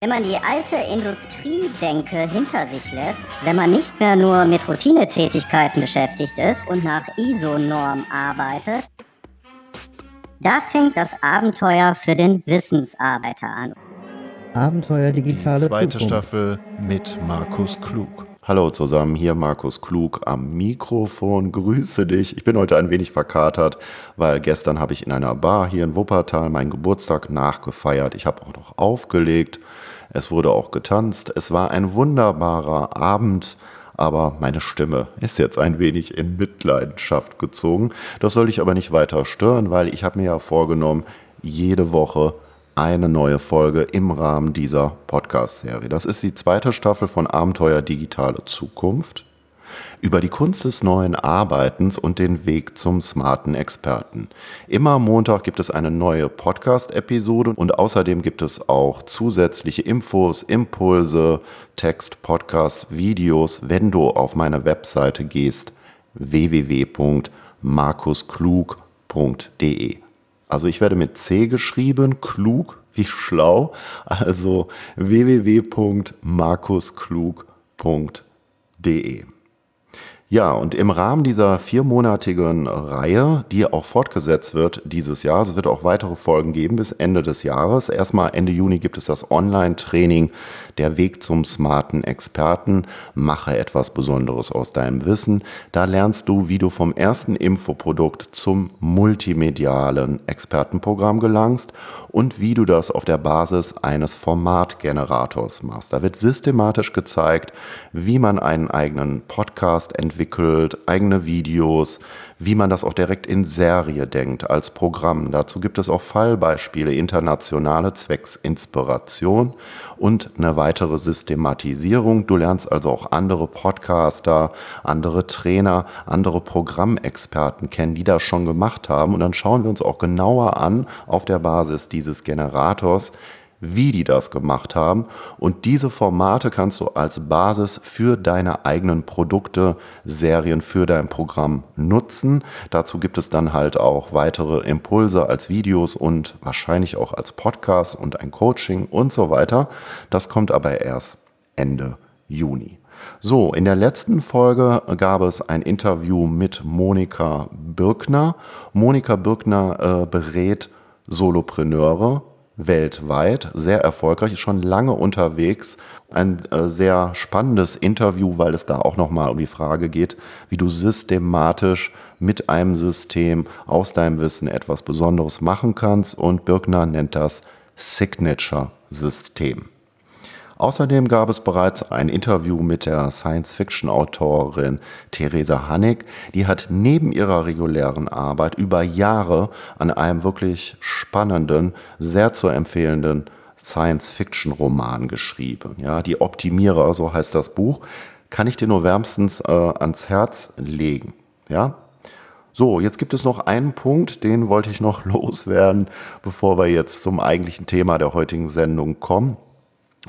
Wenn man die alte Industriedenke hinter sich lässt, wenn man nicht mehr nur mit Routinetätigkeiten beschäftigt ist und nach ISO-Norm arbeitet, da fängt das Abenteuer für den Wissensarbeiter an. Abenteuer digitale Die zweite Zukunft. Staffel mit Markus Klug. Hallo zusammen, hier Markus Klug am Mikrofon. Grüße dich. Ich bin heute ein wenig verkatert, weil gestern habe ich in einer Bar hier in Wuppertal meinen Geburtstag nachgefeiert. Ich habe auch noch aufgelegt. Es wurde auch getanzt. Es war ein wunderbarer Abend. Aber meine Stimme ist jetzt ein wenig in Mitleidenschaft gezogen. Das soll ich aber nicht weiter stören, weil ich habe mir ja vorgenommen, jede Woche eine neue Folge im Rahmen dieser Podcast-Serie. Das ist die zweite Staffel von Abenteuer Digitale Zukunft über die Kunst des neuen Arbeitens und den Weg zum smarten Experten. Immer Montag gibt es eine neue Podcast-Episode und außerdem gibt es auch zusätzliche Infos, Impulse, Text, Podcast, Videos, wenn du auf meine Webseite gehst www.markusklug.de. Also ich werde mit C geschrieben, klug wie schlau, also www.markusklug.de. Ja, und im Rahmen dieser viermonatigen Reihe, die auch fortgesetzt wird dieses Jahr, es wird auch weitere Folgen geben bis Ende des Jahres. Erstmal Ende Juni gibt es das Online-Training Der Weg zum smarten Experten. Mache etwas Besonderes aus deinem Wissen. Da lernst du, wie du vom ersten Infoprodukt zum multimedialen Expertenprogramm gelangst und wie du das auf der Basis eines Formatgenerators machst. Da wird systematisch gezeigt, wie man einen eigenen Podcast entwickelt, eigene Videos, wie man das auch direkt in Serie denkt als Programm. Dazu gibt es auch Fallbeispiele, internationale Zwecks Inspiration und eine weitere Systematisierung. Du lernst also auch andere Podcaster, andere Trainer, andere Programmexperten kennen, die das schon gemacht haben. Und dann schauen wir uns auch genauer an auf der Basis dieses Generators, wie die das gemacht haben. Und diese Formate kannst du als Basis für deine eigenen Produkte, Serien, für dein Programm nutzen. Dazu gibt es dann halt auch weitere Impulse als Videos und wahrscheinlich auch als Podcast und ein Coaching und so weiter. Das kommt aber erst Ende Juni. So, in der letzten Folge gab es ein Interview mit Monika Birkner. Monika Birkner äh, berät Solopreneure weltweit, sehr erfolgreich, ist schon lange unterwegs. Ein äh, sehr spannendes Interview, weil es da auch nochmal um die Frage geht, wie du systematisch mit einem System aus deinem Wissen etwas Besonderes machen kannst. Und Birkner nennt das Signature-System. Außerdem gab es bereits ein Interview mit der Science-Fiction-Autorin Theresa Hannig. Die hat neben ihrer regulären Arbeit über Jahre an einem wirklich spannenden, sehr zu empfehlenden Science-Fiction-Roman geschrieben. Ja, die Optimierer, so heißt das Buch, kann ich dir nur wärmstens äh, ans Herz legen. Ja, so, jetzt gibt es noch einen Punkt, den wollte ich noch loswerden, bevor wir jetzt zum eigentlichen Thema der heutigen Sendung kommen.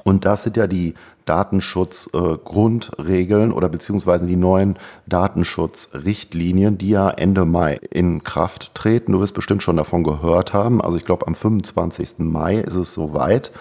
Und das sind ja die Datenschutzgrundregeln äh, oder beziehungsweise die neuen Datenschutzrichtlinien, die ja Ende Mai in Kraft treten. Du wirst bestimmt schon davon gehört haben. Also ich glaube, am 25. Mai ist es soweit.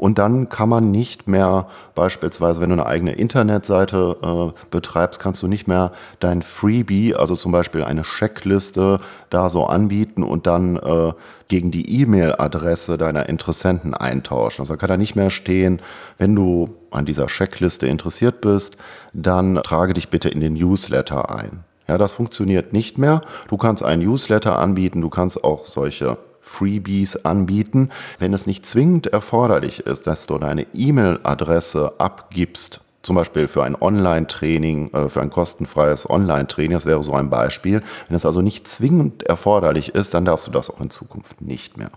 Und dann kann man nicht mehr, beispielsweise, wenn du eine eigene Internetseite äh, betreibst, kannst du nicht mehr dein Freebie, also zum Beispiel eine Checkliste, da so anbieten und dann äh, gegen die E-Mail-Adresse deiner Interessenten eintauschen. Also kann da nicht mehr stehen, wenn du an dieser Checkliste interessiert bist, dann trage dich bitte in den Newsletter ein. Ja, das funktioniert nicht mehr. Du kannst einen Newsletter anbieten, du kannst auch solche Freebies anbieten, wenn es nicht zwingend erforderlich ist, dass du deine E-Mail-Adresse abgibst, zum Beispiel für ein Online-Training, äh, für ein kostenfreies Online-Training, das wäre so ein Beispiel. Wenn es also nicht zwingend erforderlich ist, dann darfst du das auch in Zukunft nicht mehr.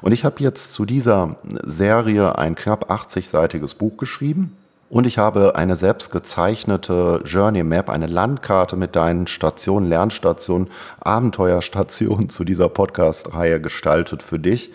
Und ich habe jetzt zu dieser Serie ein knapp 80-seitiges Buch geschrieben. Und ich habe eine selbst gezeichnete Journey Map, eine Landkarte mit deinen Stationen, Lernstationen, Abenteuerstationen zu dieser Podcast-Reihe gestaltet für dich.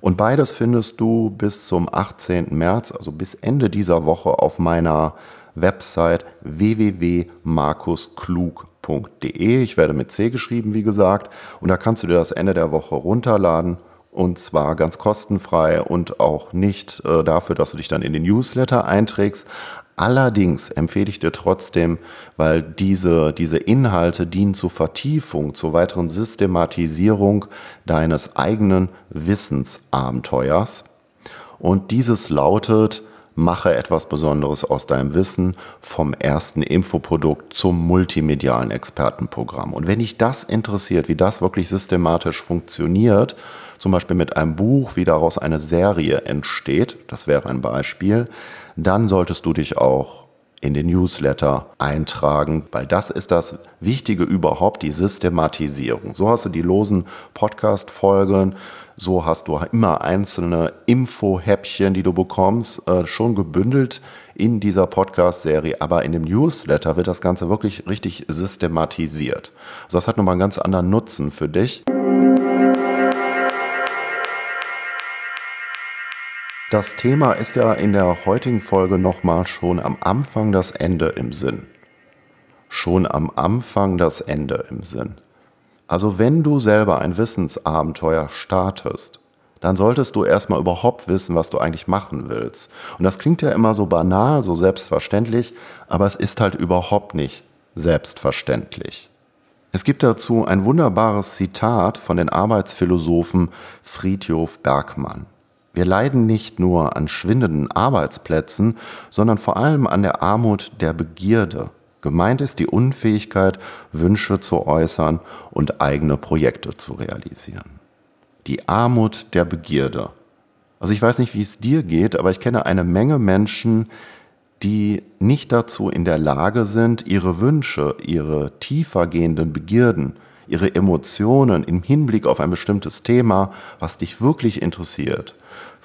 Und beides findest du bis zum 18. März, also bis Ende dieser Woche auf meiner Website www.markusklug.de. Ich werde mit C geschrieben, wie gesagt. Und da kannst du dir das Ende der Woche runterladen und zwar ganz kostenfrei und auch nicht äh, dafür, dass du dich dann in den Newsletter einträgst. Allerdings empfehle ich dir trotzdem, weil diese, diese Inhalte dienen zur Vertiefung, zur weiteren Systematisierung deines eigenen Wissensabenteuers. Und dieses lautet, mache etwas Besonderes aus deinem Wissen vom ersten Infoprodukt zum multimedialen Expertenprogramm. Und wenn dich das interessiert, wie das wirklich systematisch funktioniert, zum Beispiel mit einem Buch, wie daraus eine Serie entsteht, das wäre ein Beispiel, dann solltest du dich auch in den Newsletter eintragen, weil das ist das Wichtige überhaupt, die Systematisierung. So hast du die losen Podcast-Folgen, so hast du immer einzelne Info-Häppchen, die du bekommst, äh, schon gebündelt in dieser Podcast-Serie, aber in dem Newsletter wird das Ganze wirklich richtig systematisiert. Also das hat nochmal einen ganz anderen Nutzen für dich. Das Thema ist ja in der heutigen Folge nochmal schon am Anfang das Ende im Sinn. Schon am Anfang das Ende im Sinn. Also wenn du selber ein Wissensabenteuer startest, dann solltest du erstmal überhaupt wissen, was du eigentlich machen willst. Und das klingt ja immer so banal, so selbstverständlich, aber es ist halt überhaupt nicht selbstverständlich. Es gibt dazu ein wunderbares Zitat von den Arbeitsphilosophen Friedhof Bergmann. Wir leiden nicht nur an schwindenden Arbeitsplätzen, sondern vor allem an der Armut der Begierde. Gemeint ist die Unfähigkeit, Wünsche zu äußern und eigene Projekte zu realisieren. Die Armut der Begierde. Also ich weiß nicht, wie es dir geht, aber ich kenne eine Menge Menschen, die nicht dazu in der Lage sind, ihre Wünsche, ihre tiefer gehenden Begierden, ihre Emotionen im Hinblick auf ein bestimmtes Thema, was dich wirklich interessiert,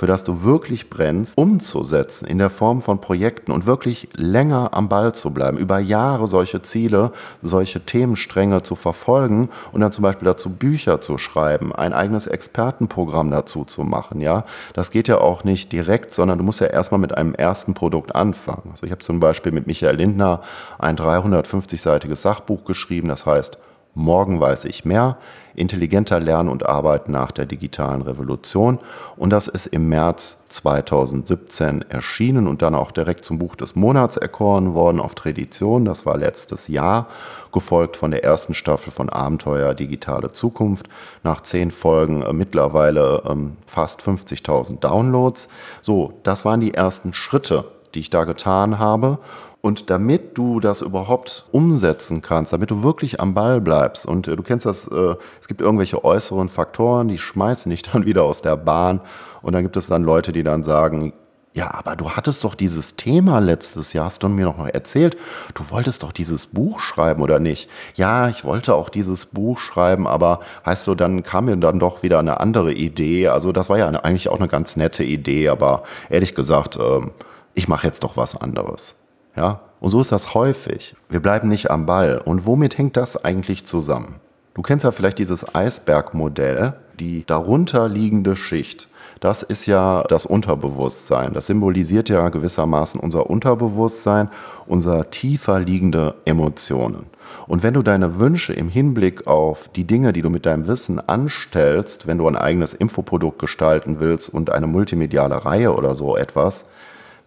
für das du wirklich brennst, umzusetzen in der Form von Projekten und wirklich länger am Ball zu bleiben, über Jahre solche Ziele, solche Themenstränge zu verfolgen und dann zum Beispiel dazu Bücher zu schreiben, ein eigenes Expertenprogramm dazu zu machen, ja. Das geht ja auch nicht direkt, sondern du musst ja erstmal mit einem ersten Produkt anfangen. Also ich habe zum Beispiel mit Michael Lindner ein 350-seitiges Sachbuch geschrieben, das heißt Morgen weiß ich mehr, intelligenter Lernen und Arbeiten nach der digitalen Revolution. Und das ist im März 2017 erschienen und dann auch direkt zum Buch des Monats erkoren worden auf Tradition. Das war letztes Jahr, gefolgt von der ersten Staffel von Abenteuer Digitale Zukunft. Nach zehn Folgen äh, mittlerweile ähm, fast 50.000 Downloads. So, das waren die ersten Schritte, die ich da getan habe. Und damit du das überhaupt umsetzen kannst, damit du wirklich am Ball bleibst und äh, du kennst das, äh, es gibt irgendwelche äußeren Faktoren, die schmeißen dich dann wieder aus der Bahn und dann gibt es dann Leute, die dann sagen, ja, aber du hattest doch dieses Thema letztes Jahr, hast du mir noch erzählt, du wolltest doch dieses Buch schreiben oder nicht? Ja, ich wollte auch dieses Buch schreiben, aber heißt du, dann kam mir dann doch wieder eine andere Idee. Also das war ja eigentlich auch eine ganz nette Idee, aber ehrlich gesagt, ähm, ich mache jetzt doch was anderes. Ja? Und so ist das häufig. Wir bleiben nicht am Ball. Und womit hängt das eigentlich zusammen? Du kennst ja vielleicht dieses Eisbergmodell, die darunter liegende Schicht. Das ist ja das Unterbewusstsein. Das symbolisiert ja gewissermaßen unser Unterbewusstsein, unser tiefer liegende Emotionen. Und wenn du deine Wünsche im Hinblick auf die Dinge, die du mit deinem Wissen anstellst, wenn du ein eigenes Infoprodukt gestalten willst und eine multimediale Reihe oder so etwas,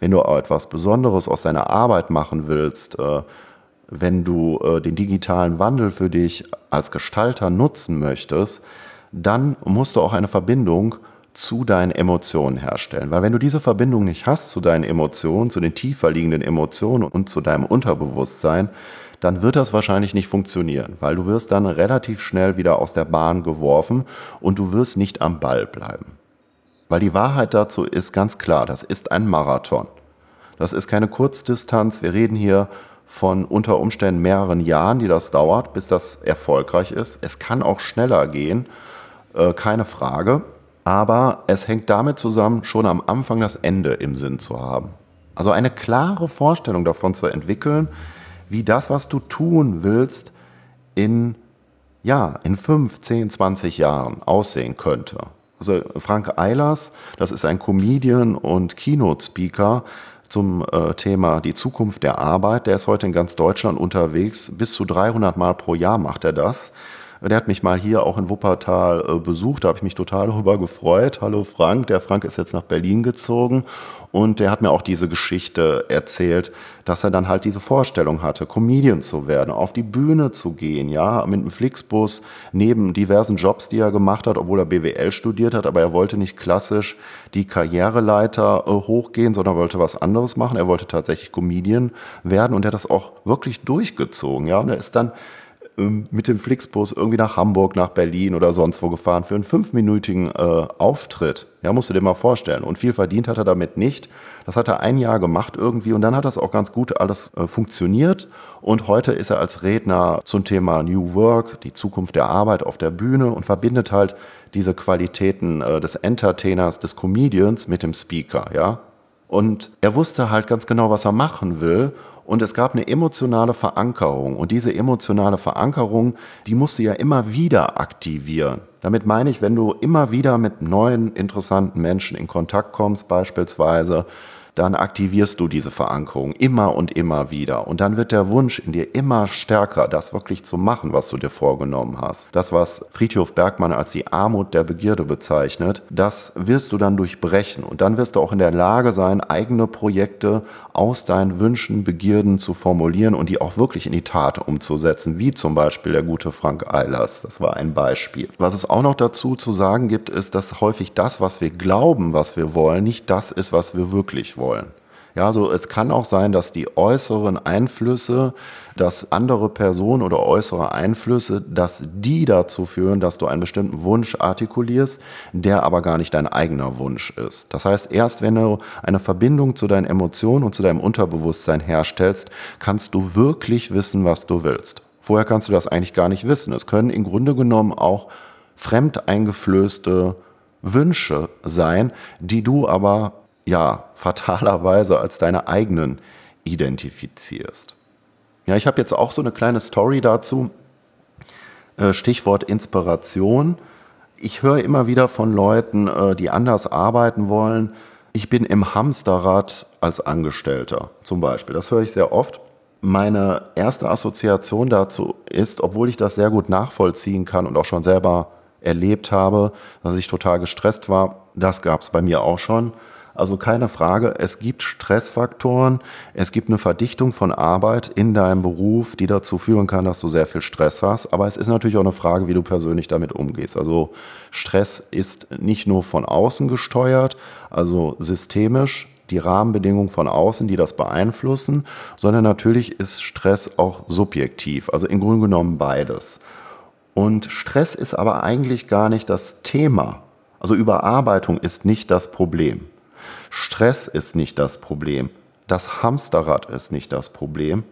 wenn du etwas Besonderes aus deiner Arbeit machen willst, äh, wenn du äh, den digitalen Wandel für dich als Gestalter nutzen möchtest, dann musst du auch eine Verbindung zu deinen Emotionen herstellen. Weil wenn du diese Verbindung nicht hast zu deinen Emotionen, zu den tiefer liegenden Emotionen und zu deinem Unterbewusstsein, dann wird das wahrscheinlich nicht funktionieren, weil du wirst dann relativ schnell wieder aus der Bahn geworfen und du wirst nicht am Ball bleiben. Weil die Wahrheit dazu ist ganz klar, das ist ein Marathon. Das ist keine Kurzdistanz. Wir reden hier von unter Umständen mehreren Jahren, die das dauert, bis das erfolgreich ist. Es kann auch schneller gehen, äh, keine Frage. Aber es hängt damit zusammen, schon am Anfang das Ende im Sinn zu haben. Also eine klare Vorstellung davon zu entwickeln, wie das, was du tun willst, in, ja, in 5, 10, 20 Jahren aussehen könnte. Also Frank Eilers, das ist ein Comedian und Keynote-Speaker zum äh, Thema die Zukunft der Arbeit. Der ist heute in ganz Deutschland unterwegs. Bis zu 300 Mal pro Jahr macht er das. Der hat mich mal hier auch in Wuppertal äh, besucht, da habe ich mich total darüber gefreut. Hallo Frank, der Frank ist jetzt nach Berlin gezogen. Und der hat mir auch diese Geschichte erzählt, dass er dann halt diese Vorstellung hatte, Comedian zu werden, auf die Bühne zu gehen, ja, mit einem Flixbus neben diversen Jobs, die er gemacht hat, obwohl er BWL studiert hat, aber er wollte nicht klassisch die Karriereleiter äh, hochgehen, sondern wollte was anderes machen. Er wollte tatsächlich Comedian werden. Und er hat das auch wirklich durchgezogen, ja, und er ist dann ähm, mit dem Flixbus irgendwie nach Hamburg, nach Berlin oder sonst wo gefahren für einen fünfminütigen äh, Auftritt. Ja, musst du dir mal vorstellen. Und viel verdient hat er damit nicht. Das hat er ein Jahr gemacht irgendwie und dann hat das auch ganz gut alles äh, funktioniert. Und heute ist er als Redner zum Thema New Work, die Zukunft der Arbeit auf der Bühne und verbindet halt diese Qualitäten äh, des Entertainers, des Comedians mit dem Speaker, ja. Und er wusste halt ganz genau, was er machen will und es gab eine emotionale Verankerung. Und diese emotionale Verankerung, die musst du ja immer wieder aktivieren. Damit meine ich, wenn du immer wieder mit neuen, interessanten Menschen in Kontakt kommst, beispielsweise, dann aktivierst du diese Verankerung immer und immer wieder. Und dann wird der Wunsch in dir immer stärker, das wirklich zu machen, was du dir vorgenommen hast. Das, was Friedhof Bergmann als die Armut der Begierde bezeichnet, das wirst du dann durchbrechen. Und dann wirst du auch in der Lage sein, eigene Projekte aus deinen Wünschen, Begierden zu formulieren und die auch wirklich in die Tat umzusetzen, wie zum Beispiel der gute Frank Eilers. Das war ein Beispiel. Was es auch noch dazu zu sagen gibt, ist, dass häufig das, was wir glauben, was wir wollen, nicht das ist, was wir wirklich wollen wollen. Ja, so es kann auch sein, dass die äußeren Einflüsse, dass andere Personen oder äußere Einflüsse, dass die dazu führen, dass du einen bestimmten Wunsch artikulierst, der aber gar nicht dein eigener Wunsch ist. Das heißt, erst wenn du eine Verbindung zu deinen Emotionen und zu deinem Unterbewusstsein herstellst, kannst du wirklich wissen, was du willst. Vorher kannst du das eigentlich gar nicht wissen. Es können im Grunde genommen auch fremd eingeflößte Wünsche sein, die du aber ja, fatalerweise als deine eigenen identifizierst. Ja, ich habe jetzt auch so eine kleine Story dazu. Äh, Stichwort Inspiration. Ich höre immer wieder von Leuten, äh, die anders arbeiten wollen. Ich bin im Hamsterrad als Angestellter zum Beispiel. Das höre ich sehr oft. Meine erste Assoziation dazu ist, obwohl ich das sehr gut nachvollziehen kann und auch schon selber erlebt habe, dass ich total gestresst war, das gab es bei mir auch schon also keine Frage, es gibt Stressfaktoren, es gibt eine Verdichtung von Arbeit in deinem Beruf, die dazu führen kann, dass du sehr viel Stress hast. Aber es ist natürlich auch eine Frage, wie du persönlich damit umgehst. Also Stress ist nicht nur von außen gesteuert, also systemisch, die Rahmenbedingungen von außen, die das beeinflussen, sondern natürlich ist Stress auch subjektiv, also im Grunde genommen beides. Und Stress ist aber eigentlich gar nicht das Thema. Also Überarbeitung ist nicht das Problem. Stress ist nicht das Problem. Das Hamsterrad ist nicht das Problem.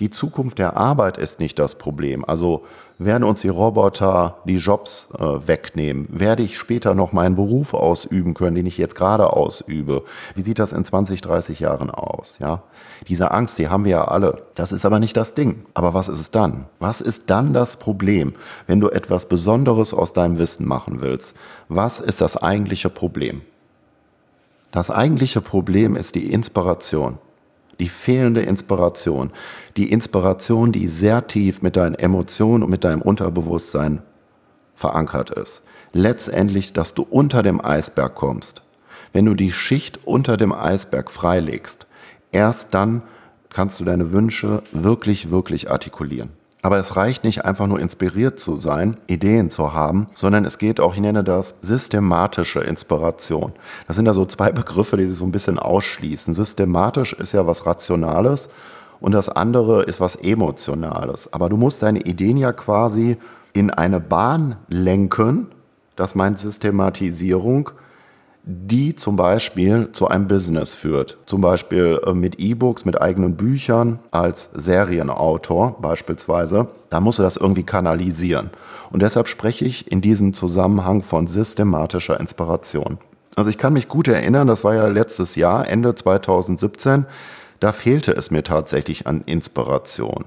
Die Zukunft der Arbeit ist nicht das Problem. Also werden uns die Roboter die Jobs äh, wegnehmen? Werde ich später noch meinen Beruf ausüben können, den ich jetzt gerade ausübe? Wie sieht das in 20, 30 Jahren aus? Ja, diese Angst, die haben wir ja alle. Das ist aber nicht das Ding. Aber was ist es dann? Was ist dann das Problem, wenn du etwas Besonderes aus deinem Wissen machen willst? Was ist das eigentliche Problem? Das eigentliche Problem ist die Inspiration, die fehlende Inspiration, die Inspiration, die sehr tief mit deinen Emotionen und mit deinem Unterbewusstsein verankert ist. Letztendlich, dass du unter dem Eisberg kommst. Wenn du die Schicht unter dem Eisberg freilegst, erst dann kannst du deine Wünsche wirklich, wirklich artikulieren. Aber es reicht nicht einfach nur inspiriert zu sein, Ideen zu haben, sondern es geht auch, ich nenne das systematische Inspiration. Das sind da so zwei Begriffe, die sich so ein bisschen ausschließen. Systematisch ist ja was Rationales und das andere ist was Emotionales. Aber du musst deine Ideen ja quasi in eine Bahn lenken, das meint Systematisierung, die zum Beispiel zu einem Business führt. Zum Beispiel äh, mit E-Books, mit eigenen Büchern als Serienautor beispielsweise. Da musst du das irgendwie kanalisieren. Und deshalb spreche ich in diesem Zusammenhang von systematischer Inspiration. Also ich kann mich gut erinnern, das war ja letztes Jahr, Ende 2017, da fehlte es mir tatsächlich an Inspiration.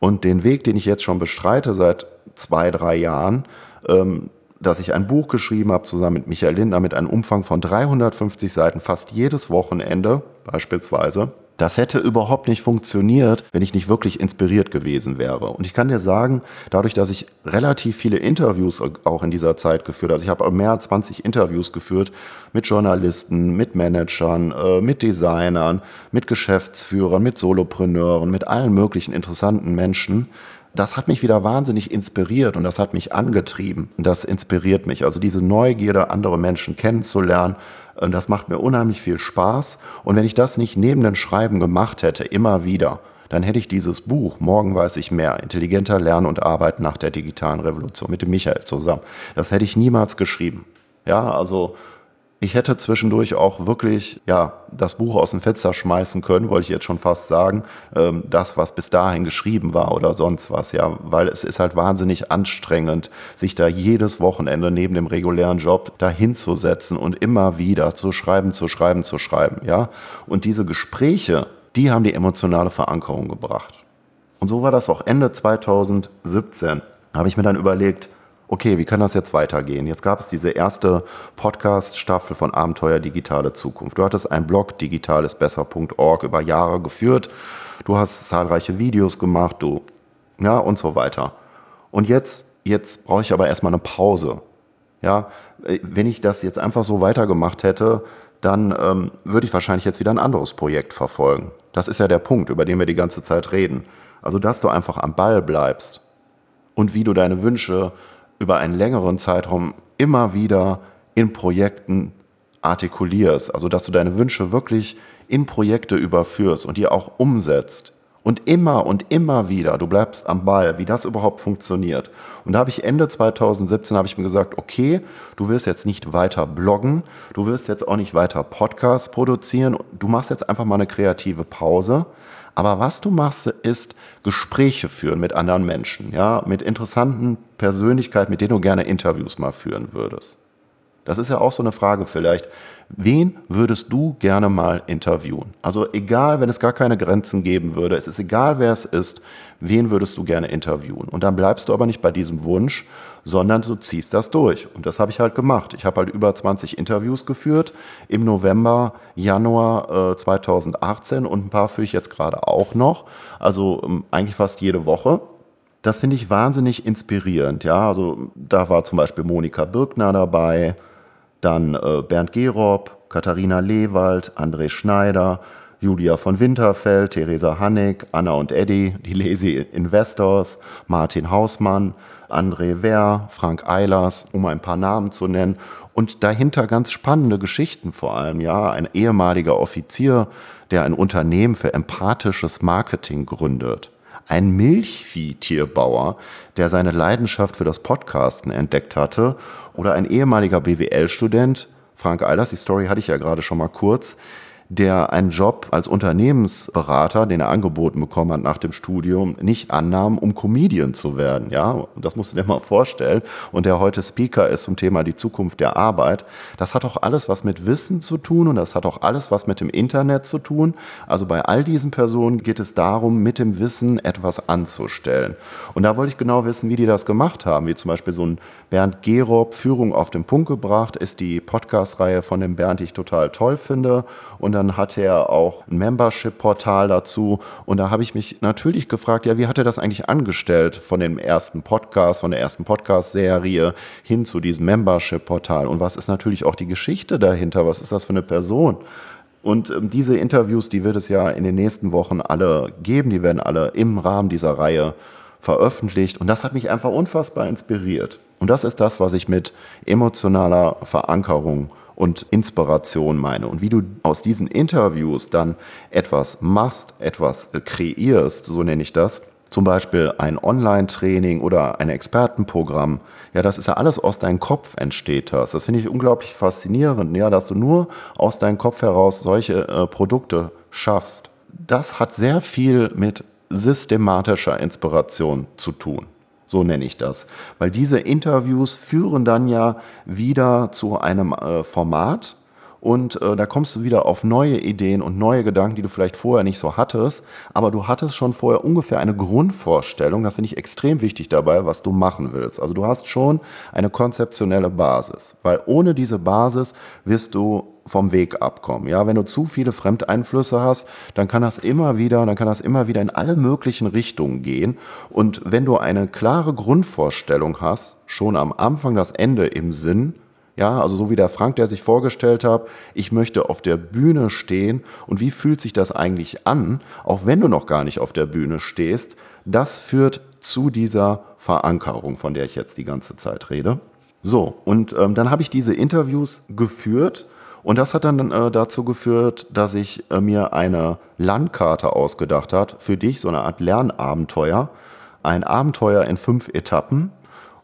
Und den Weg, den ich jetzt schon bestreite seit zwei, drei Jahren, ähm, dass ich ein Buch geschrieben habe, zusammen mit Michael Lindner, mit einem Umfang von 350 Seiten, fast jedes Wochenende beispielsweise. Das hätte überhaupt nicht funktioniert, wenn ich nicht wirklich inspiriert gewesen wäre. Und ich kann dir sagen, dadurch, dass ich relativ viele Interviews auch in dieser Zeit geführt habe, also ich habe mehr als 20 Interviews geführt mit Journalisten, mit Managern, äh, mit Designern, mit Geschäftsführern, mit Solopreneuren, mit allen möglichen interessanten Menschen, das hat mich wieder wahnsinnig inspiriert und das hat mich angetrieben. Das inspiriert mich. Also diese Neugierde, andere Menschen kennenzulernen, und das macht mir unheimlich viel Spaß. Und wenn ich das nicht neben dem Schreiben gemacht hätte, immer wieder, dann hätte ich dieses Buch, Morgen weiß ich mehr, intelligenter Lernen und Arbeiten nach der digitalen Revolution mit dem Michael zusammen, das hätte ich niemals geschrieben. Ja, also ich hätte zwischendurch auch wirklich ja, das Buch aus dem Fenster schmeißen können, wollte ich jetzt schon fast sagen, ähm, das, was bis dahin geschrieben war oder sonst was, ja, weil es ist halt wahnsinnig anstrengend, sich da jedes Wochenende neben dem regulären Job da hinzusetzen und immer wieder zu schreiben, zu schreiben, zu schreiben, ja. Und diese Gespräche, die haben die emotionale Verankerung gebracht. Und so war das auch Ende 2017. Da habe ich mir dann überlegt, okay, wie kann das jetzt weitergehen? Jetzt gab es diese erste Podcast-Staffel von Abenteuer Digitale Zukunft. Du hattest einen Blog digitalesbesser.org über Jahre geführt. Du hast zahlreiche Videos gemacht, du, ja, und so weiter. Und jetzt, jetzt brauche ich aber erstmal eine Pause. Ja, wenn ich das jetzt einfach so weitergemacht hätte, dann ähm, würde ich wahrscheinlich jetzt wieder ein anderes Projekt verfolgen. Das ist ja der Punkt, über den wir die ganze Zeit reden. Also, dass du einfach am Ball bleibst und wie du deine Wünsche über einen längeren Zeitraum immer wieder in Projekten artikulierst, also dass du deine Wünsche wirklich in Projekte überführst und die auch umsetzt. Und immer und immer wieder, du bleibst am Ball, wie das überhaupt funktioniert. Und da habe ich Ende 2017 habe ich mir gesagt, okay, du wirst jetzt nicht weiter bloggen, du wirst jetzt auch nicht weiter Podcasts produzieren, du machst jetzt einfach mal eine kreative Pause aber was du machst, ist Gespräche führen mit anderen Menschen, ja, mit interessanten Persönlichkeiten, mit denen du gerne Interviews mal führen würdest. Das ist ja auch so eine Frage vielleicht. Wen würdest du gerne mal interviewen? Also egal, wenn es gar keine Grenzen geben würde, es ist egal, wer es ist, wen würdest du gerne interviewen? Und dann bleibst du aber nicht bei diesem Wunsch, sondern du ziehst das durch. Und das habe ich halt gemacht. Ich habe halt über 20 Interviews geführt im November, Januar äh, 2018 und ein paar führe ich jetzt gerade auch noch. Also ähm, eigentlich fast jede Woche. Das finde ich wahnsinnig inspirierend. Ja, also da war zum Beispiel Monika Birkner dabei, dann äh, Bernd Gerob, Katharina Lewald, André Schneider, Julia von Winterfeld, Theresa Hannig, Anna und Eddie, die Lazy Investors, Martin Hausmann, André Wehr, Frank Eilers, um ein paar Namen zu nennen. Und dahinter ganz spannende Geschichten vor allem, ja. Ein ehemaliger Offizier, der ein Unternehmen für empathisches Marketing gründet. Ein Milchviehtierbauer, der seine Leidenschaft für das Podcasten entdeckt hatte. Oder ein ehemaliger BWL-Student, Frank Eilers, die Story hatte ich ja gerade schon mal kurz, der einen Job als Unternehmensberater, den er angeboten bekommen hat nach dem Studium, nicht annahm, um Comedian zu werden. Ja, das musst du dir mal vorstellen. Und der heute Speaker ist zum Thema die Zukunft der Arbeit. Das hat auch alles was mit Wissen zu tun und das hat auch alles was mit dem Internet zu tun. Also bei all diesen Personen geht es darum, mit dem Wissen etwas anzustellen. Und da wollte ich genau wissen, wie die das gemacht haben. Wie zum Beispiel so ein Bernd Gerob, Führung auf den Punkt gebracht, ist die Podcast-Reihe von dem Bernd, die ich total toll finde. Und dann hat er auch ein Membership-Portal dazu. Und da habe ich mich natürlich gefragt, ja, wie hat er das eigentlich angestellt von dem ersten Podcast, von der ersten Podcast-Serie hin zu diesem Membership-Portal? Und was ist natürlich auch die Geschichte dahinter? Was ist das für eine Person? Und ähm, diese Interviews, die wird es ja in den nächsten Wochen alle geben. Die werden alle im Rahmen dieser Reihe veröffentlicht. Und das hat mich einfach unfassbar inspiriert. Und das ist das, was ich mit emotionaler Verankerung und Inspiration meine. Und wie du aus diesen Interviews dann etwas machst, etwas kreierst, so nenne ich das, zum Beispiel ein Online-Training oder ein Expertenprogramm, ja, das ist ja alles aus deinem Kopf entsteht das. Das finde ich unglaublich faszinierend, ja, dass du nur aus deinem Kopf heraus solche äh, Produkte schaffst. Das hat sehr viel mit systematischer Inspiration zu tun. So nenne ich das. Weil diese Interviews führen dann ja wieder zu einem äh, Format und äh, da kommst du wieder auf neue Ideen und neue Gedanken, die du vielleicht vorher nicht so hattest. Aber du hattest schon vorher ungefähr eine Grundvorstellung, das finde ich extrem wichtig dabei, was du machen willst. Also du hast schon eine konzeptionelle Basis, weil ohne diese Basis wirst du vom Weg abkommen. Ja, wenn du zu viele Fremdeinflüsse hast, dann kann das immer wieder, dann kann das immer wieder in alle möglichen Richtungen gehen. Und wenn du eine klare Grundvorstellung hast, schon am Anfang das Ende im Sinn, ja, also so wie der Frank, der sich vorgestellt hat, ich möchte auf der Bühne stehen und wie fühlt sich das eigentlich an, auch wenn du noch gar nicht auf der Bühne stehst, das führt zu dieser Verankerung, von der ich jetzt die ganze Zeit rede. So, und ähm, dann habe ich diese Interviews geführt und das hat dann äh, dazu geführt, dass ich äh, mir eine Landkarte ausgedacht hat für dich, so eine Art Lernabenteuer. Ein Abenteuer in fünf Etappen.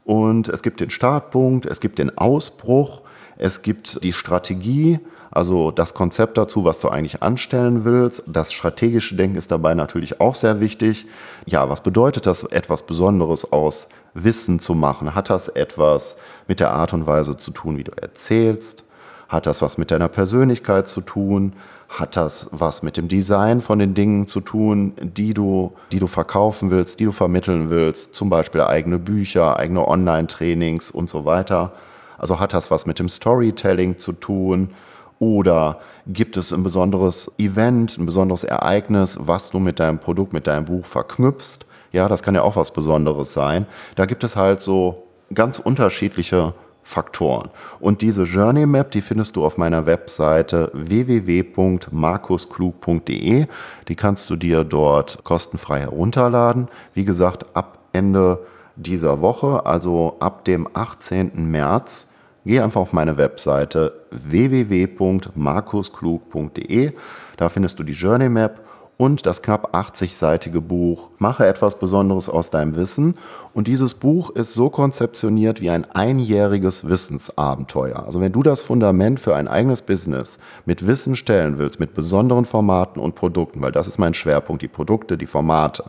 Und es gibt den Startpunkt, es gibt den Ausbruch, es gibt die Strategie, also das Konzept dazu, was du eigentlich anstellen willst. Das strategische Denken ist dabei natürlich auch sehr wichtig. Ja, was bedeutet das, etwas Besonderes aus Wissen zu machen? Hat das etwas mit der Art und Weise zu tun, wie du erzählst? Hat das was mit deiner Persönlichkeit zu tun? Hat das was mit dem Design von den Dingen zu tun, die du, die du verkaufen willst, die du vermitteln willst? Zum Beispiel eigene Bücher, eigene Online-Trainings und so weiter. Also hat das was mit dem Storytelling zu tun? Oder gibt es ein besonderes Event, ein besonderes Ereignis, was du mit deinem Produkt, mit deinem Buch verknüpfst? Ja, das kann ja auch was Besonderes sein. Da gibt es halt so ganz unterschiedliche Faktoren. Und diese Journey Map, die findest du auf meiner Webseite www.markusklug.de. Die kannst du dir dort kostenfrei herunterladen. Wie gesagt, ab Ende dieser Woche, also ab dem 18. März, geh einfach auf meine Webseite www.markusklug.de. Da findest du die Journey Map und das knapp 80-seitige Buch Mache etwas Besonderes aus deinem Wissen. Und dieses Buch ist so konzeptioniert wie ein einjähriges Wissensabenteuer. Also wenn du das Fundament für ein eigenes Business mit Wissen stellen willst, mit besonderen Formaten und Produkten, weil das ist mein Schwerpunkt, die Produkte, die Formate,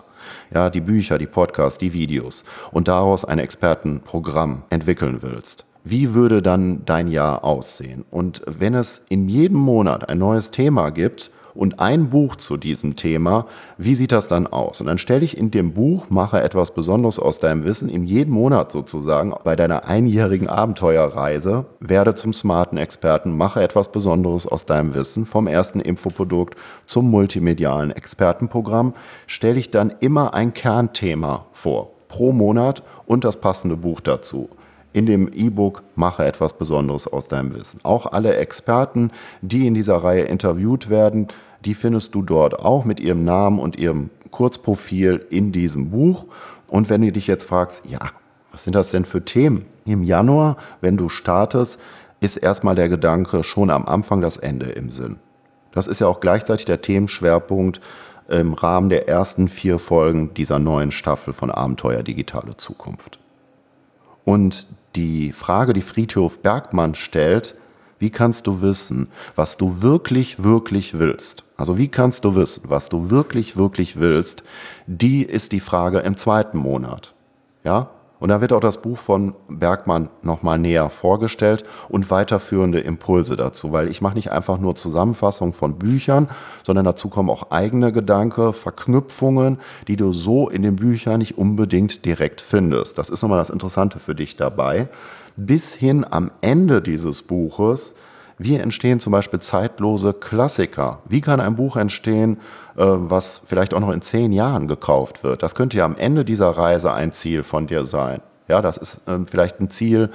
ja, die Bücher, die Podcasts, die Videos und daraus ein Expertenprogramm entwickeln willst. Wie würde dann dein Jahr aussehen? Und wenn es in jedem Monat ein neues Thema gibt, und ein Buch zu diesem Thema. Wie sieht das dann aus? Und dann stelle ich in dem Buch, mache etwas Besonderes aus deinem Wissen, in jedem Monat sozusagen bei deiner einjährigen Abenteuerreise, werde zum smarten Experten, mache etwas Besonderes aus deinem Wissen, vom ersten Infoprodukt zum multimedialen Expertenprogramm, stelle ich dann immer ein Kernthema vor, pro Monat und das passende Buch dazu in dem E-Book Mache etwas Besonderes aus deinem Wissen. Auch alle Experten, die in dieser Reihe interviewt werden, die findest du dort auch mit ihrem Namen und ihrem Kurzprofil in diesem Buch. Und wenn du dich jetzt fragst, ja, was sind das denn für Themen? Im Januar, wenn du startest, ist erstmal der Gedanke schon am Anfang das Ende im Sinn. Das ist ja auch gleichzeitig der Themenschwerpunkt im Rahmen der ersten vier Folgen dieser neuen Staffel von Abenteuer Digitale Zukunft. Und die Frage, die Friedhof Bergmann stellt, wie kannst du wissen, was du wirklich, wirklich willst? Also wie kannst du wissen, was du wirklich, wirklich willst? Die ist die Frage im zweiten Monat. Ja? Und da wird auch das Buch von Bergmann nochmal näher vorgestellt und weiterführende Impulse dazu, weil ich mache nicht einfach nur Zusammenfassung von Büchern, sondern dazu kommen auch eigene Gedanken, Verknüpfungen, die du so in den Büchern nicht unbedingt direkt findest. Das ist nochmal das Interessante für dich dabei. Bis hin am Ende dieses Buches wie entstehen zum Beispiel zeitlose Klassiker? Wie kann ein Buch entstehen, äh, was vielleicht auch noch in zehn Jahren gekauft wird? Das könnte ja am Ende dieser Reise ein Ziel von dir sein. Ja, das ist ähm, vielleicht ein Ziel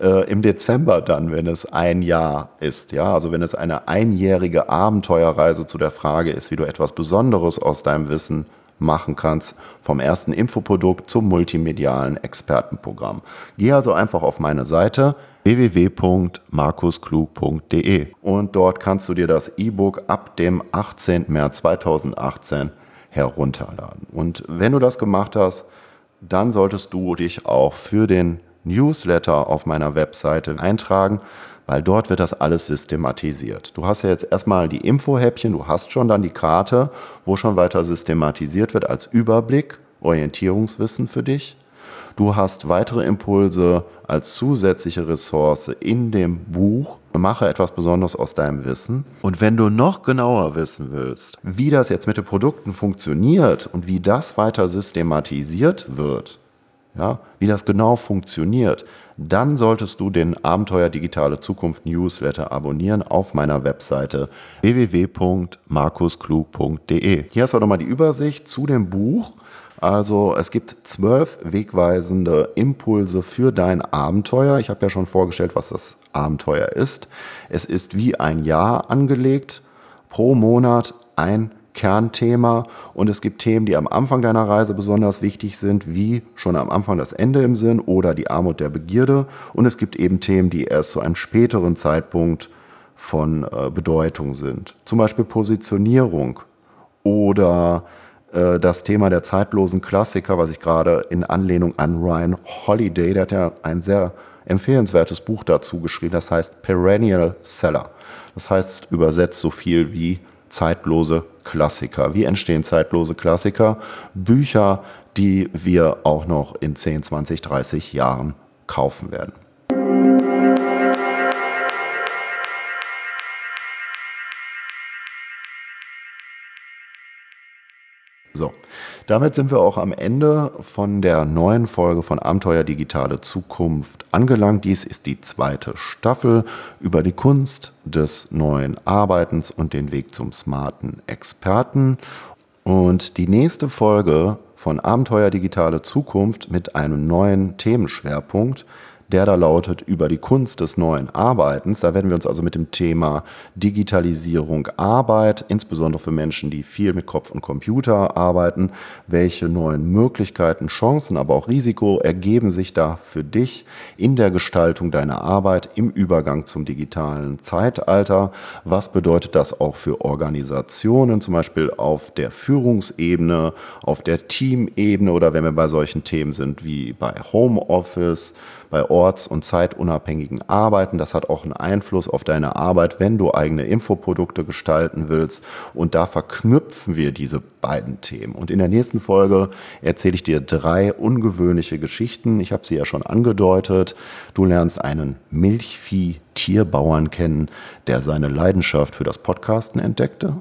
äh, im Dezember dann, wenn es ein Jahr ist. Ja, also wenn es eine einjährige Abenteuerreise zu der Frage ist, wie du etwas Besonderes aus deinem Wissen machen kannst, vom ersten Infoprodukt zum multimedialen Expertenprogramm. Geh also einfach auf meine Seite www.markusklug.de und dort kannst du dir das E-Book ab dem 18. März 2018 herunterladen. Und wenn du das gemacht hast, dann solltest du dich auch für den Newsletter auf meiner Webseite eintragen, weil dort wird das alles systematisiert. Du hast ja jetzt erstmal die Infohäppchen, du hast schon dann die Karte, wo schon weiter systematisiert wird als Überblick, Orientierungswissen für dich. Du hast weitere Impulse als zusätzliche Ressource in dem Buch. Mache etwas Besonderes aus deinem Wissen. Und wenn du noch genauer wissen willst, wie das jetzt mit den Produkten funktioniert und wie das weiter systematisiert wird, ja, wie das genau funktioniert, dann solltest du den Abenteuer Digitale Zukunft Newsletter abonnieren auf meiner Webseite www.markusklug.de. Hier hast du nochmal die Übersicht zu dem Buch. Also es gibt zwölf wegweisende Impulse für dein Abenteuer. Ich habe ja schon vorgestellt, was das Abenteuer ist. Es ist wie ein Jahr angelegt, pro Monat ein Kernthema und es gibt Themen, die am Anfang deiner Reise besonders wichtig sind, wie schon am Anfang das Ende im Sinn oder die Armut der Begierde und es gibt eben Themen, die erst zu einem späteren Zeitpunkt von äh, Bedeutung sind. Zum Beispiel Positionierung oder äh, das Thema der zeitlosen Klassiker, was ich gerade in Anlehnung an Ryan Holiday, der hat ja ein sehr empfehlenswertes Buch dazu geschrieben, das heißt Perennial Seller. Das heißt übersetzt so viel wie zeitlose Klassiker. Wie entstehen zeitlose Klassiker? Bücher, die wir auch noch in 10, 20, 30 Jahren kaufen werden. Damit sind wir auch am Ende von der neuen Folge von Abenteuer Digitale Zukunft angelangt. Dies ist die zweite Staffel über die Kunst des neuen Arbeitens und den Weg zum smarten Experten. Und die nächste Folge von Abenteuer Digitale Zukunft mit einem neuen Themenschwerpunkt der da lautet über die Kunst des neuen Arbeitens. Da werden wir uns also mit dem Thema Digitalisierung Arbeit, insbesondere für Menschen, die viel mit Kopf und Computer arbeiten, welche neuen Möglichkeiten, Chancen, aber auch Risiko ergeben sich da für dich in der Gestaltung deiner Arbeit im Übergang zum digitalen Zeitalter. Was bedeutet das auch für Organisationen, zum Beispiel auf der Führungsebene, auf der Teamebene oder wenn wir bei solchen Themen sind wie bei Homeoffice, bei orts- und zeitunabhängigen Arbeiten. Das hat auch einen Einfluss auf deine Arbeit, wenn du eigene Infoprodukte gestalten willst. Und da verknüpfen wir diese beiden Themen. Und in der nächsten Folge erzähle ich dir drei ungewöhnliche Geschichten. Ich habe sie ja schon angedeutet. Du lernst einen Milchvieh-Tierbauern kennen, der seine Leidenschaft für das Podcasten entdeckte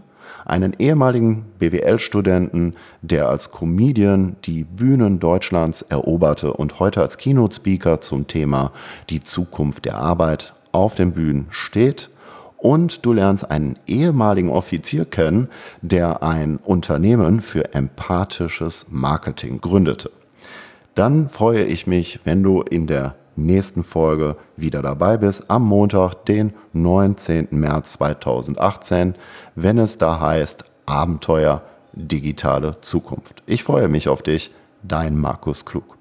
einen ehemaligen BWL-Studenten, der als Comedian die Bühnen Deutschlands eroberte und heute als Keynote-Speaker zum Thema die Zukunft der Arbeit auf den Bühnen steht. Und du lernst einen ehemaligen Offizier kennen, der ein Unternehmen für empathisches Marketing gründete. Dann freue ich mich, wenn du in der nächsten Folge wieder dabei bist, am Montag, den 19. März 2018, wenn es da heißt Abenteuer digitale Zukunft. Ich freue mich auf dich, dein Markus Klug.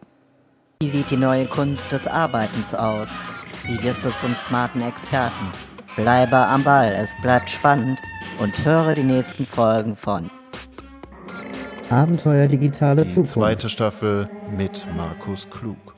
Wie sieht die neue Kunst des Arbeitens aus? Wie wirst du zum smarten Experten? Bleibe am Ball, es bleibt spannend und höre die nächsten Folgen von Abenteuer digitale die Zukunft. Zweite Staffel mit Markus Klug.